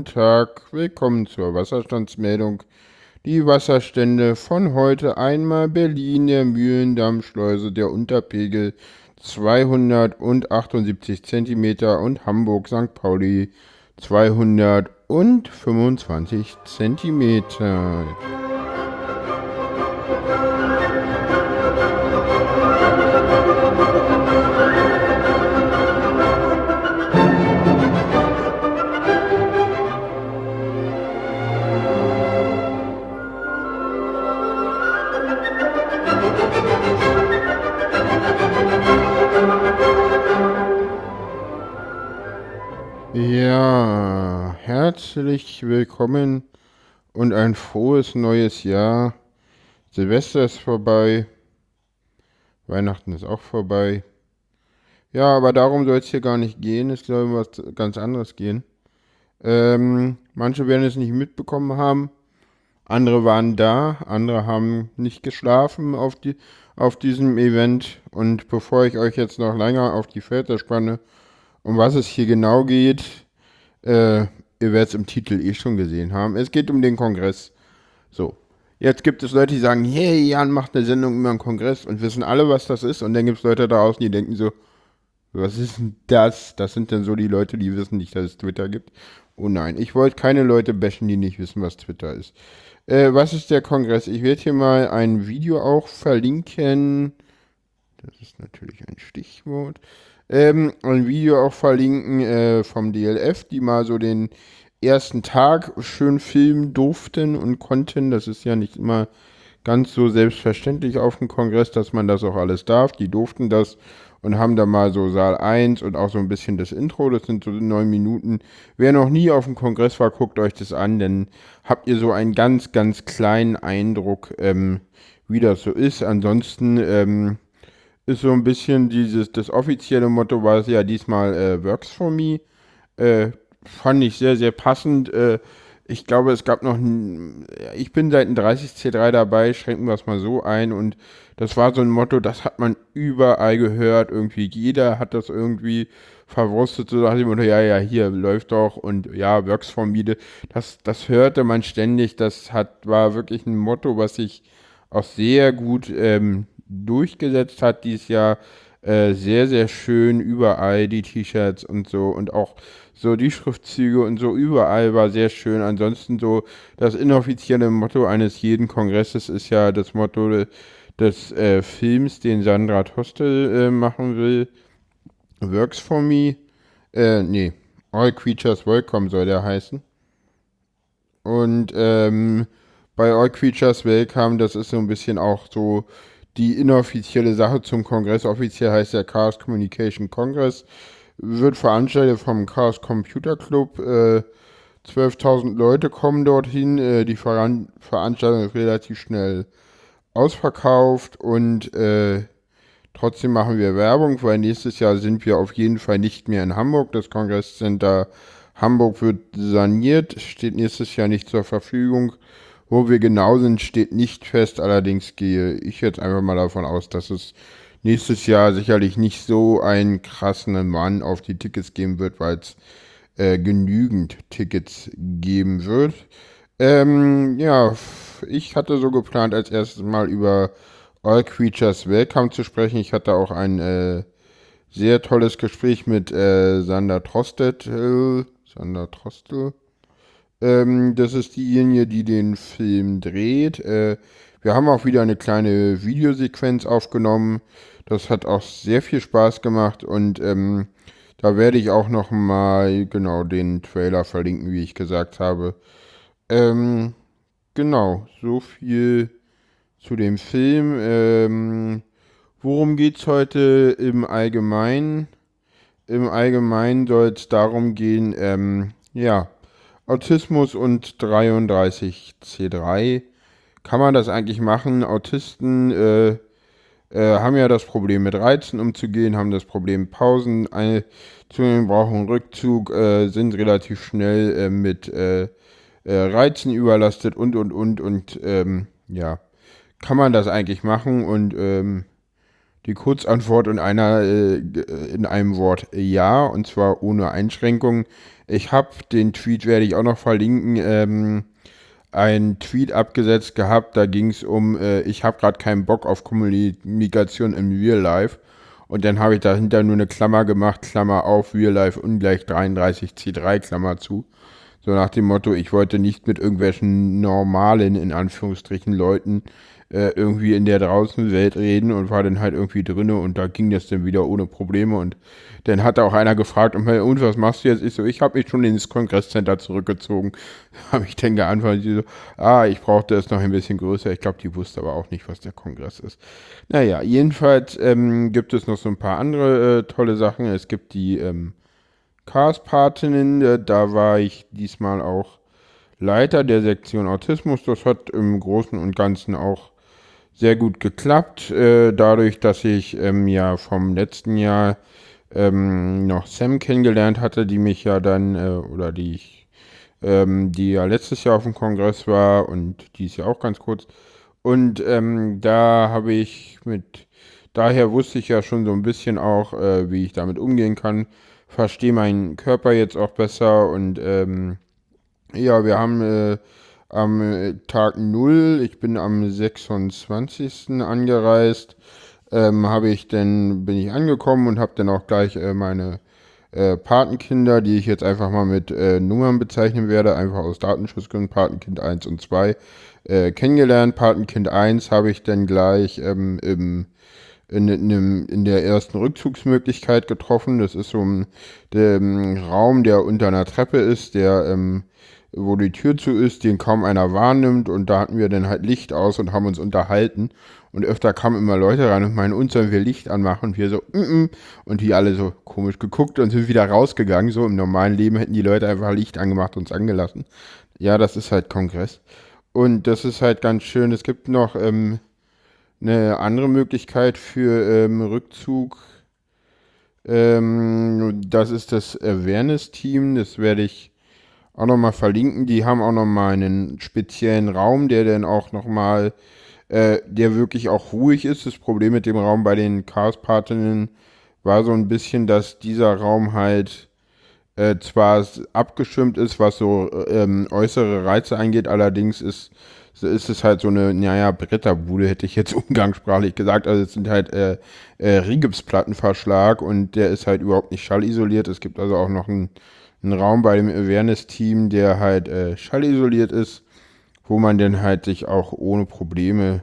guten Tag. Willkommen zur Wasserstandsmeldung. Die Wasserstände von heute einmal Berlin, der Mühlendammschleuse, der Unterpegel 278 cm und Hamburg St. Pauli 225 cm. Herzlich willkommen und ein frohes neues Jahr. Silvester ist vorbei. Weihnachten ist auch vorbei. Ja, aber darum soll es hier gar nicht gehen. Es soll um was ganz anderes gehen. Ähm, manche werden es nicht mitbekommen haben. Andere waren da. Andere haben nicht geschlafen auf, die, auf diesem Event. Und bevor ich euch jetzt noch länger auf die Felder spanne, um was es hier genau geht, äh, ihr werdet es im Titel eh schon gesehen haben. Es geht um den Kongress. So. Jetzt gibt es Leute, die sagen, hey, Jan macht eine Sendung über einen Kongress und wissen alle, was das ist. Und dann gibt es Leute da draußen, die denken so, was ist denn das? Das sind dann so die Leute, die wissen nicht, dass es Twitter gibt. Oh nein, ich wollte keine Leute bashen, die nicht wissen, was Twitter ist. Äh, was ist der Kongress? Ich werde hier mal ein Video auch verlinken. Das ist natürlich ein Stichwort ähm, ein Video auch verlinken äh, vom DLF, die mal so den ersten Tag schön filmen durften und konnten. Das ist ja nicht immer ganz so selbstverständlich auf dem Kongress, dass man das auch alles darf. Die durften das und haben da mal so Saal 1 und auch so ein bisschen das Intro. Das sind so neun Minuten. Wer noch nie auf dem Kongress war, guckt euch das an, denn habt ihr so einen ganz, ganz kleinen Eindruck, ähm, wie das so ist. Ansonsten, ähm, ist so ein bisschen dieses, das offizielle Motto war es ja diesmal äh, Works for Me. Äh, fand ich sehr, sehr passend. Äh, ich glaube, es gab noch, ein, ich bin seit dem 30C3 dabei, schränken wir es mal so ein und das war so ein Motto, das hat man überall gehört, irgendwie jeder hat das irgendwie verwurstet, so nach dem Motto, ja, ja, hier läuft doch und ja, Works for Me, das, das hörte man ständig, das hat, war wirklich ein Motto, was ich auch sehr gut ähm, durchgesetzt hat dieses Jahr. Äh, sehr, sehr schön überall die T-Shirts und so und auch so die Schriftzüge und so überall war sehr schön. Ansonsten so das inoffizielle Motto eines jeden Kongresses ist ja das Motto des äh, Films, den Sandra Tostel äh, machen will. Works for Me. Äh, nee, All Creatures Welcome soll der heißen. Und ähm, bei All Creatures Welcome, das ist so ein bisschen auch so die inoffizielle Sache zum Kongress. Offiziell heißt der Chaos Communication Congress. Wird veranstaltet vom Chaos Computer Club. Äh, 12.000 Leute kommen dorthin. Äh, die Veran Veranstaltung ist relativ schnell ausverkauft und äh, trotzdem machen wir Werbung, weil nächstes Jahr sind wir auf jeden Fall nicht mehr in Hamburg. Das Kongresscenter Hamburg wird saniert, steht nächstes Jahr nicht zur Verfügung. Wo wir genau sind, steht nicht fest. Allerdings gehe ich jetzt einfach mal davon aus, dass es nächstes Jahr sicherlich nicht so einen krassen Mann auf die Tickets geben wird, weil es äh, genügend Tickets geben wird. Ähm, ja, ich hatte so geplant, als erstes mal über All Creatures Welcome zu sprechen. Ich hatte auch ein äh, sehr tolles Gespräch mit äh, Sander Trostet. Sander Trostel. Ähm, das ist diejenige, die den Film dreht. Äh, wir haben auch wieder eine kleine Videosequenz aufgenommen. Das hat auch sehr viel Spaß gemacht und ähm, da werde ich auch noch mal genau den Trailer verlinken, wie ich gesagt habe. Ähm, genau, so viel zu dem Film. Ähm, worum es heute im Allgemeinen? Im Allgemeinen soll es darum gehen, ähm, ja, Autismus und 33C3. Kann man das eigentlich machen? Autisten äh, äh, haben ja das Problem mit Reizen umzugehen, haben das Problem Pausen einzunehmen, brauchen Rückzug, äh, sind relativ schnell äh, mit äh, äh, Reizen überlastet und und und und ähm, ja, kann man das eigentlich machen? Und ähm, die Kurzantwort in einer äh, in einem Wort ja und zwar ohne Einschränkung. Ich habe den Tweet werde ich auch noch verlinken. Ähm, einen Tweet abgesetzt gehabt, da ging es um, äh, ich habe gerade keinen Bock auf Kommunikation im Real Life. Und dann habe ich dahinter nur eine Klammer gemacht, Klammer auf, Real Life ungleich 33 C3, Klammer zu. So nach dem Motto, ich wollte nicht mit irgendwelchen normalen, in Anführungsstrichen, Leuten äh, irgendwie in der draußen Welt reden und war dann halt irgendwie drinne und da ging das dann wieder ohne Probleme und dann hat auch einer gefragt, und, und was machst du jetzt? Ich so, ich habe mich schon ins Kongresscenter zurückgezogen. habe ich dann geantwortet, so, ah, ich brauchte es noch ein bisschen größer. Ich glaube, die wusste aber auch nicht, was der Kongress ist. Naja, jedenfalls ähm, gibt es noch so ein paar andere äh, tolle Sachen. Es gibt die ähm, Chaos-Patinnen, äh, da war ich diesmal auch Leiter der Sektion Autismus. Das hat im Großen und Ganzen auch sehr gut geklappt, äh, dadurch, dass ich ähm, ja vom letzten Jahr ähm, noch Sam kennengelernt hatte, die mich ja dann, äh, oder die ich, ähm, die ja letztes Jahr auf dem Kongress war und die ist ja auch ganz kurz. Und ähm, da habe ich mit, daher wusste ich ja schon so ein bisschen auch, äh, wie ich damit umgehen kann, verstehe meinen Körper jetzt auch besser und ähm, ja, wir haben äh, am äh, Tag 0, ich bin am 26. angereist, ähm, habe ich dann, bin ich angekommen und habe dann auch gleich äh, meine äh, Patenkinder, die ich jetzt einfach mal mit äh, Nummern bezeichnen werde, einfach aus Datenschutzgründen, Patenkind 1 und 2, äh, kennengelernt. Patenkind 1 habe ich dann gleich ähm, im in, in, in, der ersten Rückzugsmöglichkeit getroffen. Das ist so ein der, um, Raum, der unter einer Treppe ist, der ähm, wo die Tür zu ist, den kaum einer wahrnimmt. Und da hatten wir dann halt Licht aus und haben uns unterhalten. Und öfter kamen immer Leute rein und meinen, uns sollen wir Licht anmachen. Und wir so, mm -mm. und die alle so komisch geguckt und sind wieder rausgegangen. So im normalen Leben hätten die Leute einfach Licht angemacht und uns angelassen. Ja, das ist halt Kongress. Und das ist halt ganz schön. Es gibt noch ähm, eine andere Möglichkeit für ähm, Rückzug. Ähm, das ist das Awareness-Team. Das werde ich auch nochmal verlinken. Die haben auch nochmal einen speziellen Raum, der dann auch nochmal, äh, der wirklich auch ruhig ist. Das Problem mit dem Raum bei den Chaos-Partinnen war so ein bisschen, dass dieser Raum halt äh, zwar abgeschirmt ist, was so ähm, äußere Reize angeht, allerdings ist, ist es halt so eine, naja, Bretterbude, hätte ich jetzt umgangssprachlich gesagt. Also es sind halt äh, äh, Rigipsplattenverschlag und der ist halt überhaupt nicht schallisoliert. Es gibt also auch noch ein ein Raum bei dem Awareness-Team, der halt äh, schallisoliert ist, wo man dann halt sich auch ohne Probleme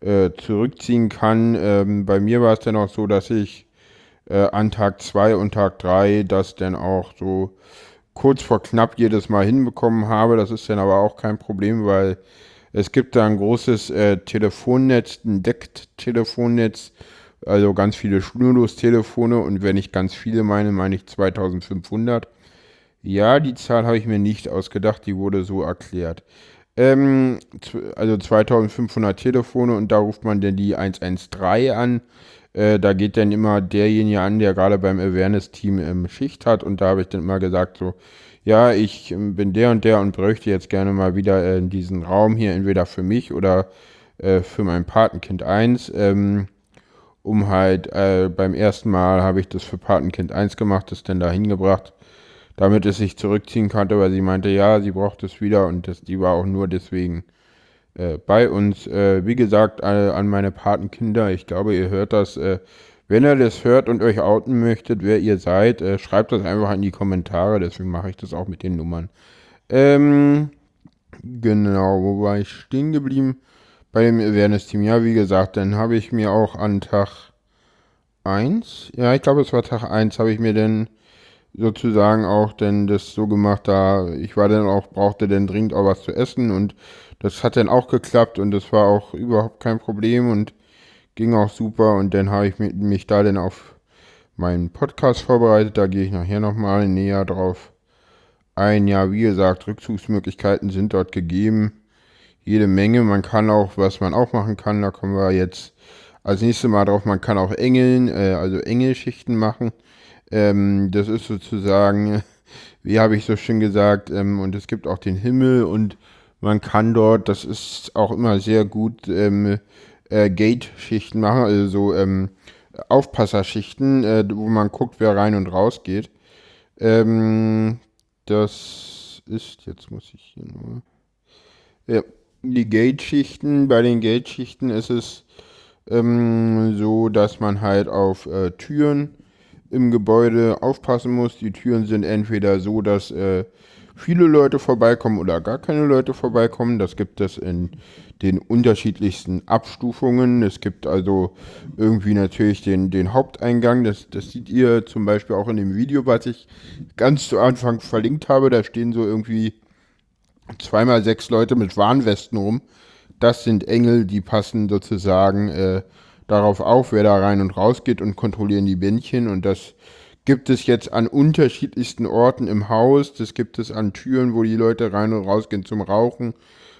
äh, zurückziehen kann. Ähm, bei mir war es dann auch so, dass ich äh, an Tag 2 und Tag 3 das dann auch so kurz vor knapp jedes Mal hinbekommen habe. Das ist dann aber auch kein Problem, weil es gibt da ein großes äh, Telefonnetz, ein Deckt-Telefonnetz, also ganz viele Schnurlos-Telefone und wenn ich ganz viele meine, meine ich 2500. Ja, die Zahl habe ich mir nicht ausgedacht, die wurde so erklärt. Ähm, also 2500 Telefone und da ruft man dann die 113 an. Äh, da geht dann immer derjenige an, der gerade beim Awareness-Team ähm, Schicht hat und da habe ich dann immer gesagt so, ja, ich ähm, bin der und der und bräuchte jetzt gerne mal wieder äh, in diesen Raum hier, entweder für mich oder äh, für mein Patenkind 1. Ähm, um halt, äh, beim ersten Mal habe ich das für Patenkind 1 gemacht, das dann da hingebracht damit es sich zurückziehen konnte, weil sie meinte, ja, sie braucht es wieder und das, die war auch nur deswegen äh, bei uns. Äh, wie gesagt, äh, an meine Patenkinder, ich glaube, ihr hört das. Äh, wenn ihr das hört und euch outen möchtet, wer ihr seid, äh, schreibt das einfach in die Kommentare, deswegen mache ich das auch mit den Nummern. Ähm, genau, wo war ich stehen geblieben? Bei dem Awareness-Team. Ja, wie gesagt, dann habe ich mir auch an Tag 1, ja, ich glaube, es war Tag 1, habe ich mir dann sozusagen auch denn das so gemacht, da ich war dann auch, brauchte dann dringend auch was zu essen und das hat dann auch geklappt und das war auch überhaupt kein Problem und ging auch super und dann habe ich mich da dann auf meinen Podcast vorbereitet, da gehe ich nachher nochmal näher drauf ein. Ja, wie gesagt, Rückzugsmöglichkeiten sind dort gegeben. Jede Menge. Man kann auch, was man auch machen kann, da kommen wir jetzt als nächstes Mal drauf, man kann auch Engeln, äh, also Engelschichten machen. Ähm, das ist sozusagen, wie habe ich so schön gesagt, ähm, und es gibt auch den Himmel und man kann dort, das ist auch immer sehr gut, ähm, äh, Gate-Schichten machen, also so ähm, Aufpasserschichten, äh, wo man guckt, wer rein und raus geht. Ähm, das ist, jetzt muss ich hier nur. Ja, die Gate-Schichten, bei den Gate-Schichten ist es ähm, so, dass man halt auf äh, Türen im Gebäude aufpassen muss. Die Türen sind entweder so, dass äh, viele Leute vorbeikommen oder gar keine Leute vorbeikommen. Das gibt es in den unterschiedlichsten Abstufungen. Es gibt also irgendwie natürlich den, den Haupteingang. Das, das seht ihr zum Beispiel auch in dem Video, was ich ganz zu Anfang verlinkt habe. Da stehen so irgendwie zweimal sechs Leute mit Warnwesten rum. Das sind Engel, die passen sozusagen äh, darauf auf, wer da rein und raus geht und kontrollieren die Bändchen. Und das gibt es jetzt an unterschiedlichsten Orten im Haus. Das gibt es an Türen, wo die Leute rein und raus gehen zum Rauchen.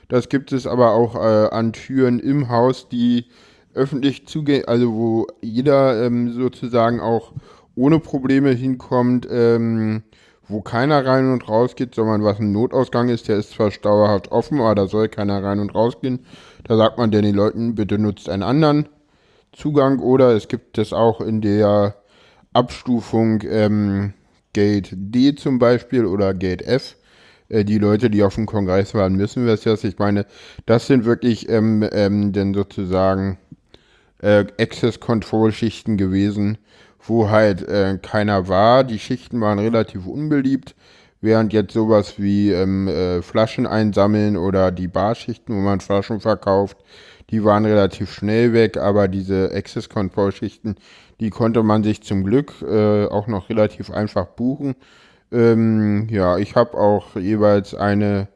Das gibt es aber auch äh, an Türen im Haus, die öffentlich zugehen, also wo jeder ähm, sozusagen auch ohne Probleme hinkommt, ähm, wo keiner rein und raus geht, sondern was ein Notausgang ist, der ist zwar dauerhaft offen, aber da soll keiner rein und raus gehen. Da sagt man den Leuten, bitte nutzt einen anderen Zugang oder es gibt es auch in der Abstufung ähm, Gate D zum Beispiel oder Gate F. Äh, die Leute, die auf dem Kongress waren, wissen wir es jetzt. Ich meine, das sind wirklich ähm, ähm, denn sozusagen äh, Access-Control-Schichten gewesen, wo halt äh, keiner war. Die Schichten waren relativ unbeliebt, während jetzt sowas wie ähm, äh, Flaschen einsammeln oder die Barschichten, wo man Flaschen verkauft, die waren relativ schnell weg, aber diese Access Control Schichten, die konnte man sich zum Glück äh, auch noch relativ einfach buchen. Ähm, ja, ich habe auch jeweils eine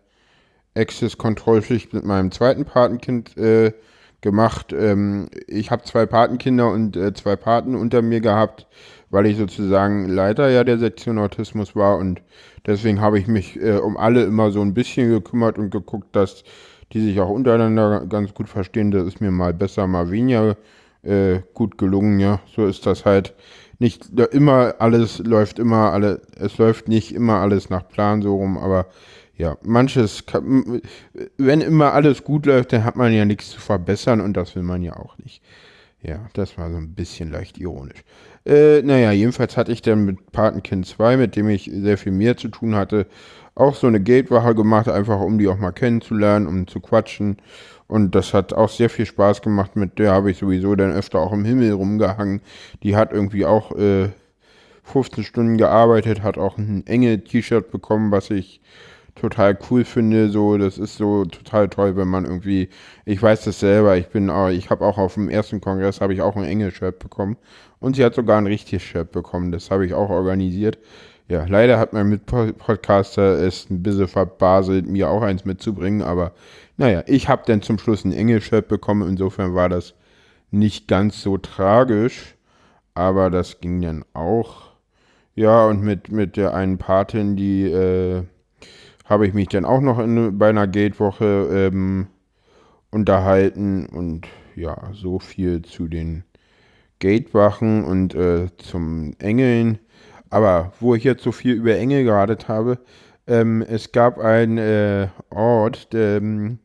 Access Control Schicht mit meinem zweiten Patenkind äh, gemacht. Ähm, ich habe zwei Patenkinder und äh, zwei Paten unter mir gehabt, weil ich sozusagen Leiter ja der Sektion Autismus war und deswegen habe ich mich äh, um alle immer so ein bisschen gekümmert und geguckt, dass die sich auch untereinander ganz gut verstehen. Das ist mir mal besser, mal weniger äh, gut gelungen. Ja, so ist das halt. Nicht immer alles läuft immer alle, es läuft nicht immer alles nach Plan so rum, aber ja, manches, kann, wenn immer alles gut läuft, dann hat man ja nichts zu verbessern und das will man ja auch nicht. Ja, das war so ein bisschen leicht ironisch. Äh, naja, jedenfalls hatte ich dann mit Patenkind 2, mit dem ich sehr viel mehr zu tun hatte, auch so eine Gatewache gemacht, einfach um die auch mal kennenzulernen, um zu quatschen. Und das hat auch sehr viel Spaß gemacht. Mit der habe ich sowieso dann öfter auch im Himmel rumgehangen. Die hat irgendwie auch äh, 15 Stunden gearbeitet, hat auch ein enge T-Shirt bekommen, was ich total cool finde. So, das ist so total toll, wenn man irgendwie, ich weiß das selber, ich bin, ich habe auch auf dem ersten Kongress habe ich auch ein enges Shirt bekommen und sie hat sogar ein richtiges Shirt bekommen. Das habe ich auch organisiert. Ja, leider hat mein Mitpodcaster es ein bisschen verbaselt, mir auch eins mitzubringen, aber naja, ich habe dann zum Schluss ein Engelshirt bekommen, insofern war das nicht ganz so tragisch, aber das ging dann auch. Ja, und mit, mit der einen Patin, die äh, habe ich mich dann auch noch in, bei einer Gatewoche ähm, unterhalten und ja, so viel zu den Gatewachen und äh, zum Engeln. Aber wo ich jetzt so viel über Engel geradet habe, ähm, es gab einen äh, Ort, ähm,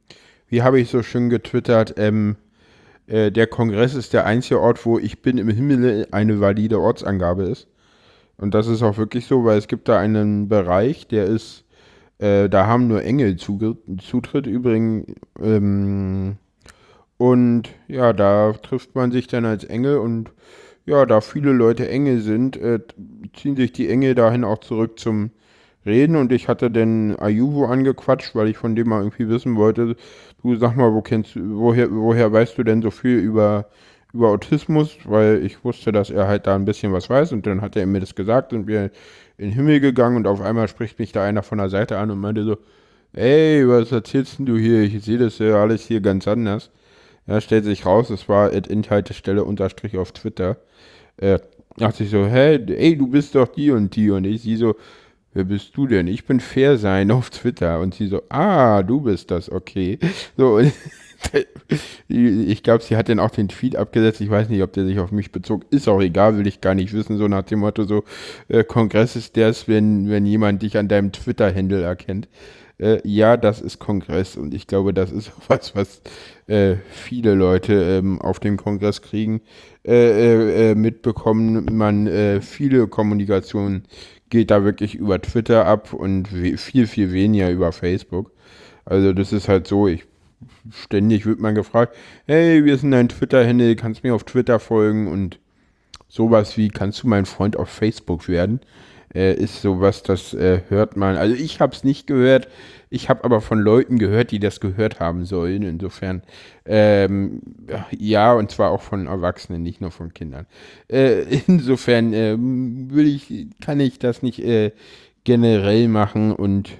wie habe ich so schön getwittert, ähm, äh, der Kongress ist der einzige Ort, wo ich bin im Himmel eine valide Ortsangabe ist. Und das ist auch wirklich so, weil es gibt da einen Bereich, der ist, äh, da haben nur Engel Zutritt übrigens. Ähm, und ja, da trifft man sich dann als Engel und ja, da viele Leute Engel sind, äh, ziehen sich die Engel dahin auch zurück zum Reden und ich hatte den Ayuvo angequatscht, weil ich von dem mal irgendwie wissen wollte, du sag mal, wo kennst woher, woher weißt du denn so viel über, über Autismus? Weil ich wusste, dass er halt da ein bisschen was weiß und dann hat er mir das gesagt und wir in den Himmel gegangen und auf einmal spricht mich da einer von der Seite an und meinte so, ey, was erzählst denn du hier? Ich sehe das ja alles hier ganz anders. Ja, stellt sich raus, es war at Inhaltestelle unterstrich auf Twitter. Äh, dachte ich so, hä, ey, du bist doch die und die. Und ich sie so, wer bist du denn? Ich bin Fair sein auf Twitter. Und sie so, ah, du bist das, okay. So, ich glaube, sie hat dann auch den Tweet abgesetzt. Ich weiß nicht, ob der sich auf mich bezog. Ist auch egal, will ich gar nicht wissen. So nach dem Motto, so äh, Kongress ist das, wenn, wenn jemand dich an deinem Twitter-Handle erkennt. Äh, ja, das ist Kongress und ich glaube, das ist was, was äh, viele Leute ähm, auf dem Kongress kriegen, äh, äh, äh mitbekommen. Man, äh, viele Kommunikation geht da wirklich über Twitter ab und viel, viel weniger über Facebook. Also das ist halt so, ich ständig wird man gefragt, hey, wir sind dein Twitter-Handle, kannst mir auf Twitter folgen und sowas wie, kannst du mein Freund auf Facebook werden? Äh, ist sowas, das äh, hört man. Also ich habe es nicht gehört, ich habe aber von Leuten gehört, die das gehört haben sollen. Insofern, ähm, ja, und zwar auch von Erwachsenen, nicht nur von Kindern. Äh, insofern äh, will ich, kann ich das nicht äh, generell machen und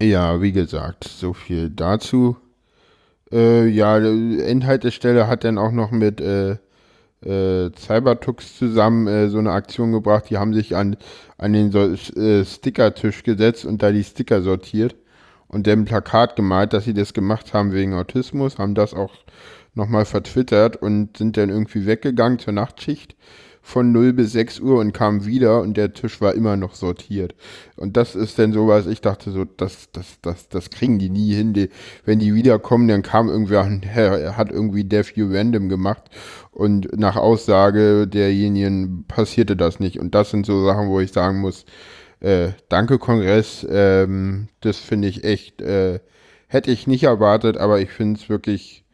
ja, wie gesagt, so viel dazu. Äh, ja, Endhaltestelle hat dann auch noch mit äh, Cybertux zusammen äh, so eine Aktion gebracht. Die haben sich an, an den so, äh, Stickertisch gesetzt und da die Sticker sortiert und dann ein Plakat gemalt, dass sie das gemacht haben wegen Autismus, haben das auch nochmal vertwittert und sind dann irgendwie weggegangen zur Nachtschicht von 0 bis 6 Uhr und kam wieder und der Tisch war immer noch sortiert. Und das ist dann sowas, ich dachte so, das, das, das, das kriegen die nie hin. Die, wenn die wiederkommen, dann kam irgendwer, er hat irgendwie Death You Random gemacht und nach Aussage derjenigen passierte das nicht. Und das sind so Sachen, wo ich sagen muss, äh, danke Kongress, ähm, das finde ich echt, äh, hätte ich nicht erwartet, aber ich finde es wirklich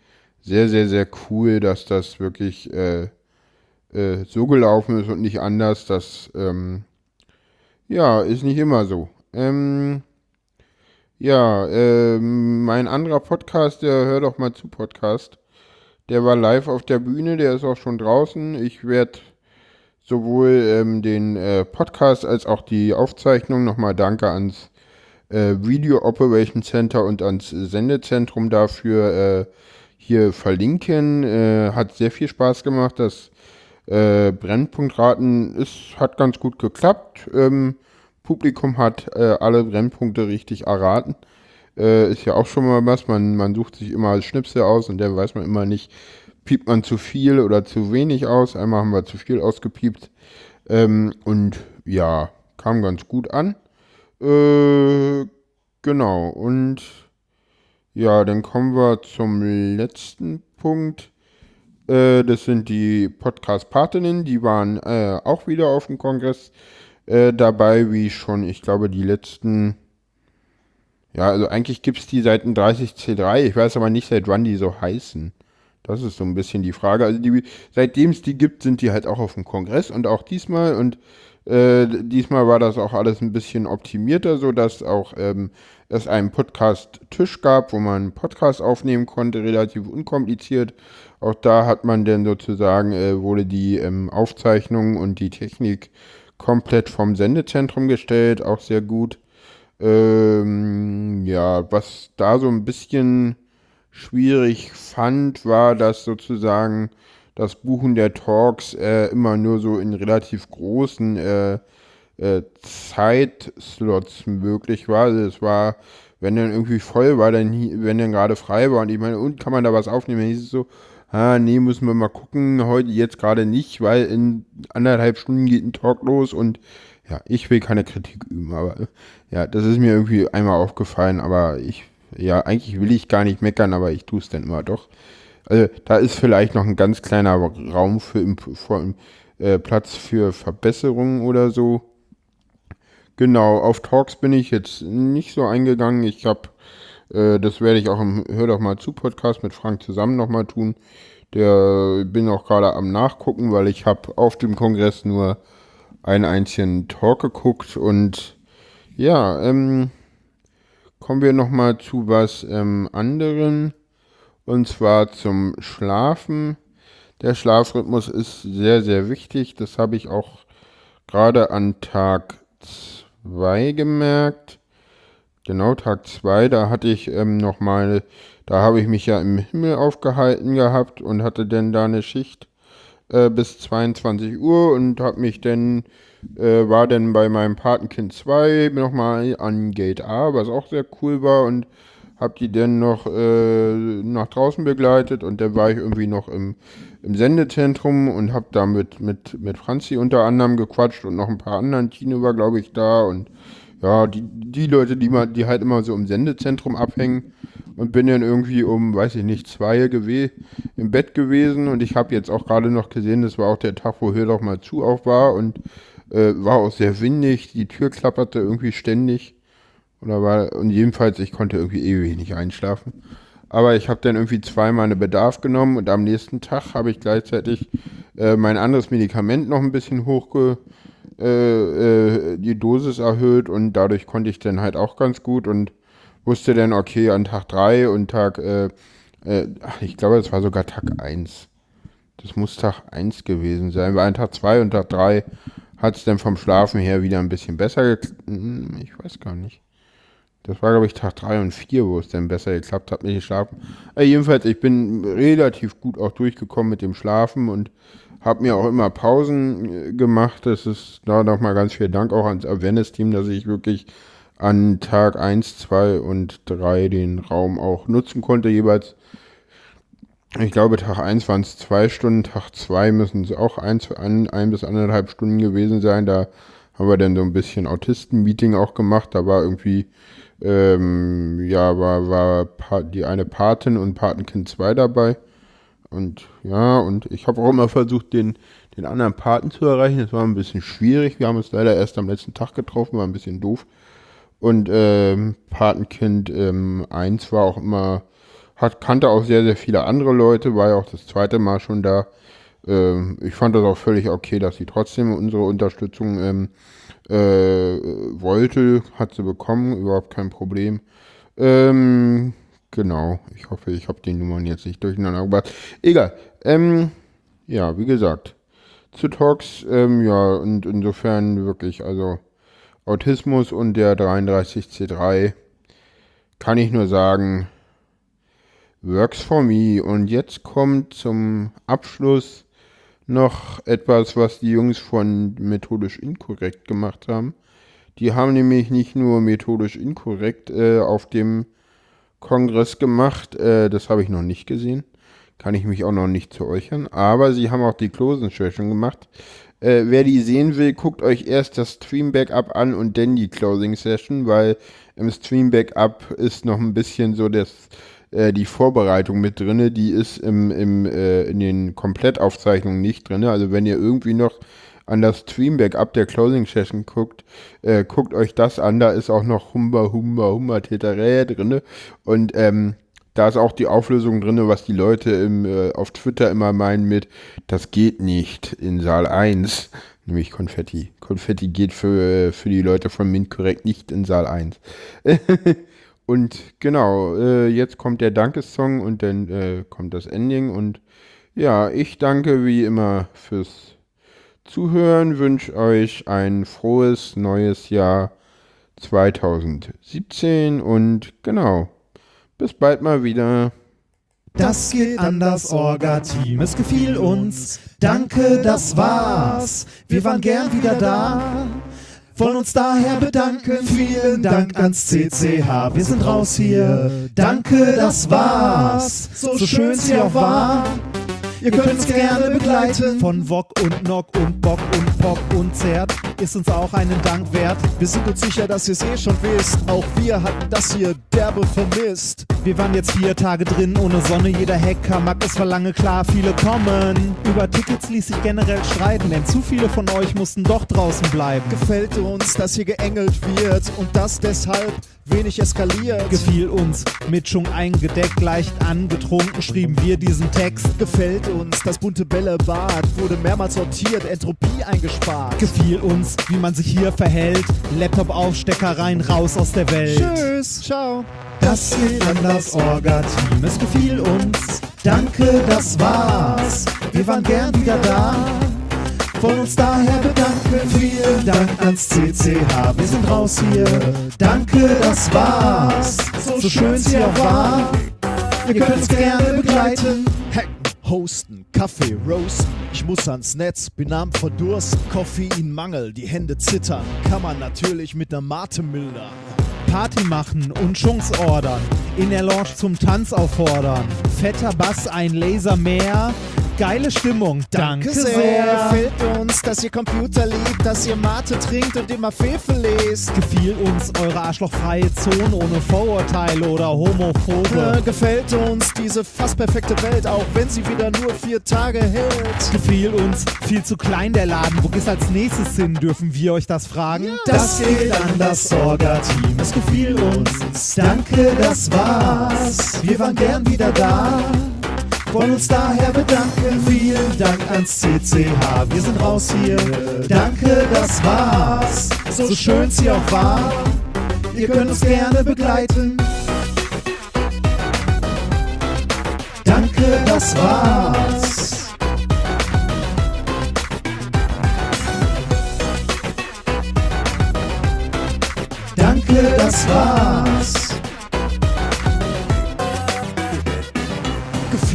sehr, sehr, sehr cool, dass das wirklich äh, äh, so gelaufen ist und nicht anders. Das ähm, ja, ist nicht immer so. Ähm, ja, ähm, mein anderer Podcast, der Hör doch mal zu Podcast, der war live auf der Bühne, der ist auch schon draußen. Ich werde sowohl ähm, den äh, Podcast als auch die Aufzeichnung nochmal Danke ans äh, Video Operation Center und ans Sendezentrum dafür äh, hier verlinken. Äh, hat sehr viel Spaß gemacht. Das äh, Brennpunktraten ist, hat ganz gut geklappt. Ähm, Publikum hat äh, alle Brennpunkte richtig erraten. Äh, ist ja auch schon mal was. Man, man sucht sich immer Schnipsel aus und der weiß man immer nicht, piept man zu viel oder zu wenig aus. Einmal haben wir zu viel ausgepiept. Ähm, und ja, kam ganz gut an. Äh, genau. Und ja, dann kommen wir zum letzten Punkt. Äh, das sind die Podcast-Patinnen, die waren äh, auch wieder auf dem Kongress äh, dabei, wie schon, ich glaube, die letzten. Ja, also eigentlich gibt es die seit dem 30C3. Ich weiß aber nicht, seit wann die so heißen. Das ist so ein bisschen die Frage. Also seitdem es die gibt, sind die halt auch auf dem Kongress und auch diesmal und äh, diesmal war das auch alles ein bisschen optimierter, sodass auch ähm, es einen Podcast-Tisch gab, wo man einen Podcast aufnehmen konnte, relativ unkompliziert. Auch da hat man dann sozusagen, äh, wurde die ähm, Aufzeichnung und die Technik komplett vom Sendezentrum gestellt, auch sehr gut. Ähm, ja, was da so ein bisschen schwierig fand, war, dass sozusagen das Buchen der Talks äh, immer nur so in relativ großen äh, äh, Zeitslots möglich war. Also es war, wenn dann irgendwie voll war, dann wenn dann gerade frei war und ich meine, und kann man da was aufnehmen, dann hieß es so, ah, nee, müssen wir mal gucken, heute jetzt gerade nicht, weil in anderthalb Stunden geht ein Talk los und ja, ich will keine Kritik üben, aber ja, das ist mir irgendwie einmal aufgefallen, aber ich, ja, eigentlich will ich gar nicht meckern, aber ich tue es dann immer doch. Also da ist vielleicht noch ein ganz kleiner Raum für, für äh, Platz für Verbesserungen oder so. Genau, auf Talks bin ich jetzt nicht so eingegangen. Ich habe äh, das werde ich auch im Hör doch mal zu Podcast mit Frank zusammen nochmal tun. Der bin auch gerade am Nachgucken, weil ich habe auf dem Kongress nur einen einzigen Talk geguckt und ja, ähm, kommen wir nochmal zu was ähm, anderen und zwar zum Schlafen. Der Schlafrhythmus ist sehr, sehr wichtig. Das habe ich auch gerade an Tag 2 gemerkt. Genau, Tag 2, da hatte ich ähm, nochmal, da habe ich mich ja im Himmel aufgehalten gehabt und hatte dann da eine Schicht äh, bis 22 Uhr und habe mich dann, äh, war dann bei meinem Patenkind 2 nochmal an Gate A, was auch sehr cool war und hab die dann noch äh, nach draußen begleitet und dann war ich irgendwie noch im, im Sendezentrum und hab da mit, mit, mit Franzi unter anderem gequatscht und noch ein paar anderen. Tine war, glaube ich, da und ja, die, die Leute, die, mal, die halt immer so im Sendezentrum abhängen und bin dann irgendwie um, weiß ich nicht, zwei im Bett gewesen und ich habe jetzt auch gerade noch gesehen, das war auch der Tag, wo Hör doch mal zu auf war und äh, war auch sehr windig, die Tür klapperte irgendwie ständig oder war, und jedenfalls, ich konnte irgendwie ewig nicht einschlafen. Aber ich habe dann irgendwie zweimal eine Bedarf genommen und am nächsten Tag habe ich gleichzeitig äh, mein anderes Medikament noch ein bisschen hochge äh, äh, die Dosis erhöht und dadurch konnte ich dann halt auch ganz gut und wusste dann, okay, an Tag 3 und Tag, äh, äh, ich glaube, es war sogar Tag 1. Das muss Tag 1 gewesen sein, weil an Tag 2 und Tag 3 hat es dann vom Schlafen her wieder ein bisschen besser geklappt. Hm, ich weiß gar nicht. Das war, glaube ich, Tag 3 und 4, wo es dann besser geklappt hat mit dem Schlafen. Aber jedenfalls, ich bin relativ gut auch durchgekommen mit dem Schlafen und habe mir auch immer Pausen äh, gemacht. Das ist da nochmal ganz viel Dank auch ans Awareness-Team, dass ich wirklich an Tag 1, 2 und 3 den Raum auch nutzen konnte, jeweils. Ich glaube, Tag 1 waren es zwei Stunden, Tag 2 müssen es auch ein, ein, ein bis anderthalb Stunden gewesen sein. Da haben wir dann so ein bisschen Autisten-Meeting auch gemacht. Da war irgendwie, ähm, ja, war, war die eine Patin und Patenkind 2 dabei. Und ja, und ich habe auch immer versucht, den, den anderen Paten zu erreichen. Das war ein bisschen schwierig. Wir haben uns leider erst am letzten Tag getroffen, war ein bisschen doof. Und ähm, Patenkind ähm, 1 war auch immer, hat, kannte auch sehr, sehr viele andere Leute, war ja auch das zweite Mal schon da. Ähm, ich fand das auch völlig okay, dass sie trotzdem unsere Unterstützung ähm, äh, wollte, hat sie bekommen, überhaupt kein Problem. Ähm, Genau. Ich hoffe, ich habe die Nummern jetzt nicht durcheinander gebracht. Egal. Ähm, ja, wie gesagt. Zu Talks, ähm, ja, und insofern wirklich, also Autismus und der 33C3 kann ich nur sagen, works for me. Und jetzt kommt zum Abschluss noch etwas, was die Jungs von methodisch inkorrekt gemacht haben. Die haben nämlich nicht nur methodisch inkorrekt äh, auf dem Kongress gemacht. Äh, das habe ich noch nicht gesehen. Kann ich mich auch noch nicht zu äußern. Aber sie haben auch die Closing Session gemacht. Äh, wer die sehen will, guckt euch erst das Stream Backup an und dann die Closing Session, weil im Stream Backup ist noch ein bisschen so das, äh, die Vorbereitung mit drin. Die ist im, im, äh, in den Komplettaufzeichnungen nicht drin. Also wenn ihr irgendwie noch an das Streamback ab der Closing Session guckt, äh, guckt euch das an. Da ist auch noch Humba, Humba, Humba Teterä drin. Und ähm, da ist auch die Auflösung drin, was die Leute im, äh, auf Twitter immer meinen mit, das geht nicht in Saal 1, nämlich Konfetti. Konfetti geht für, für die Leute von Mint korrekt nicht in Saal 1. und genau, äh, jetzt kommt der Dankessong und dann äh, kommt das Ending und ja, ich danke wie immer fürs Zuhören, wünsche euch ein frohes neues Jahr 2017 und genau, bis bald mal wieder. Das geht an das Orga-Team, es gefiel uns. Danke, das war's. Wir waren gern wieder da. Wollen uns daher bedanken. Vielen Dank ans CCH. Wir sind raus hier. Danke, das war's. So schön es hier auch war. Ihr könnt uns gerne begleiten. Von Wok und Nock und Bock und Pock und Zert ist uns auch einen Dank wert. Wir sind uns sicher, dass ihr es eh schon wisst. Auch wir hatten das hier derbe vermisst. Wir waren jetzt vier Tage drin ohne Sonne. Jeder Hacker mag es verlange klar, viele kommen. Über Tickets ließ sich generell streiten, denn zu viele von euch mussten doch draußen bleiben. Gefällt uns, dass hier geengelt wird und das deshalb wenig eskaliert. Gefiel uns, Mitschung eingedeckt, leicht angetrunken, schrieben wir diesen Text. Gefällt uns, das bunte Bällebad wurde mehrmals sortiert, Entropie eingespart. Gefiel uns, wie man sich hier verhält, Laptop aufstecker rein, raus aus der Welt. Tschüss, ciao. Das geht an das Orga-Team, es gefiel uns. Danke, das war's. Wir waren gern wieder da von uns daher bedanken. Vielen Dank ans CCH, wir sind raus hier. Danke, das war's. So, schön es hier auch war. Ihr könnt uns gerne begleiten. Hacken, hosten, Kaffee, roasten. Ich muss ans Netz, bin am Verdursten. Koffeinmangel, die Hände zittern. Kann man natürlich mit ner Mate mildern. Party machen und Chunks ordern, in der Lounge zum Tanz auffordern. Fetter Bass, ein Laser mehr. Geile Stimmung, danke, sehr. Gefällt uns, dass ihr Computer liebt, dass ihr Mate trinkt und immer Fefe lest. Gefiel uns eure arschlochfreie Zone ohne Vorurteile oder Äh, Homophobe. gefällt uns diese fast perfekte Welt, auch wenn sie wieder nur vier Tage hält. Gefiel uns viel zu klein der Laden. Wo geht's als nächstes hin? Dürfen wir euch das fragen? Das geht an das Orga-Team, es gefiel uns. Danke, das war's. Wir waren gern wieder da. Wollen uns daher bedanken. Vielen Dank ans CCH. Wir sind raus hier. Danke, das war's. So schön sie auch war. Ihr könnt uns gerne begleiten. Danke, das war's. Danke, das war's.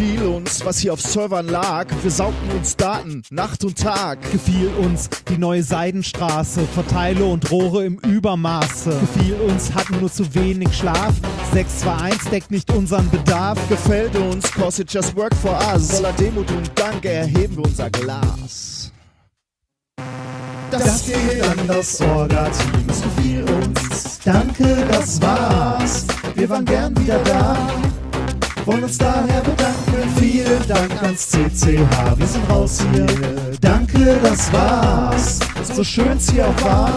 Gefiel uns, was hier auf Servern lag. Wir saugten uns Daten, Nacht und Tag. Gefiel uns die neue Seidenstraße, Verteile und Rohre im Übermaße. Gefiel uns, hatten nur zu wenig Schlaf. 621 deckt nicht unseren Bedarf. Gefällt uns, cause it just work for us. Voller Demut und Dank erheben wir unser Glas. Das geht an das Orga-Team, es gefiel uns. Danke, das war's. Wir waren gern wieder da. Wollen uns daher bedanken. Vielen Dank ans CCH. Wir sind raus hier. Danke, das war's. So schön es hier auch war.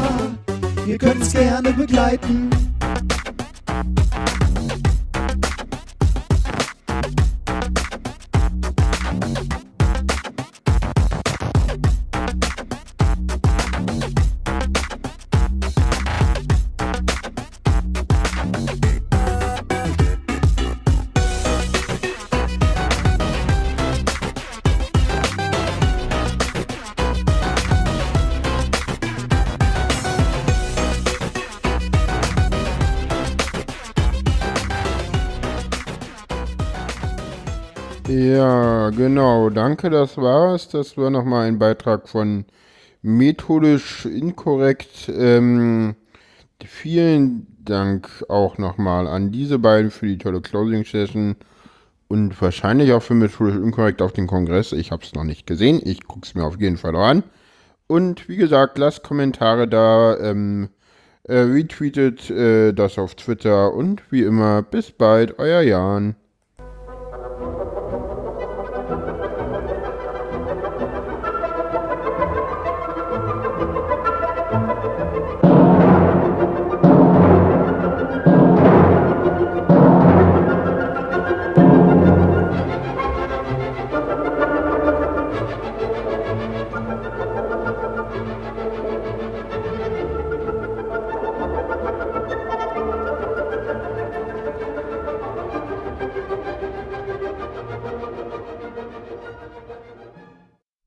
Ihr könnt uns gerne begleiten. Genau. Danke, das war's. Das war nochmal ein Beitrag von Methodisch Inkorrekt. Ähm, vielen Dank auch nochmal an diese beiden für die tolle Closing Session und wahrscheinlich auch für Methodisch Inkorrekt auf den Kongress. Ich habe es noch nicht gesehen. Ich gucke es mir auf jeden Fall an. Und wie gesagt, lasst Kommentare da, ähm, äh, retweetet äh, das auf Twitter und wie immer, bis bald, euer Jan.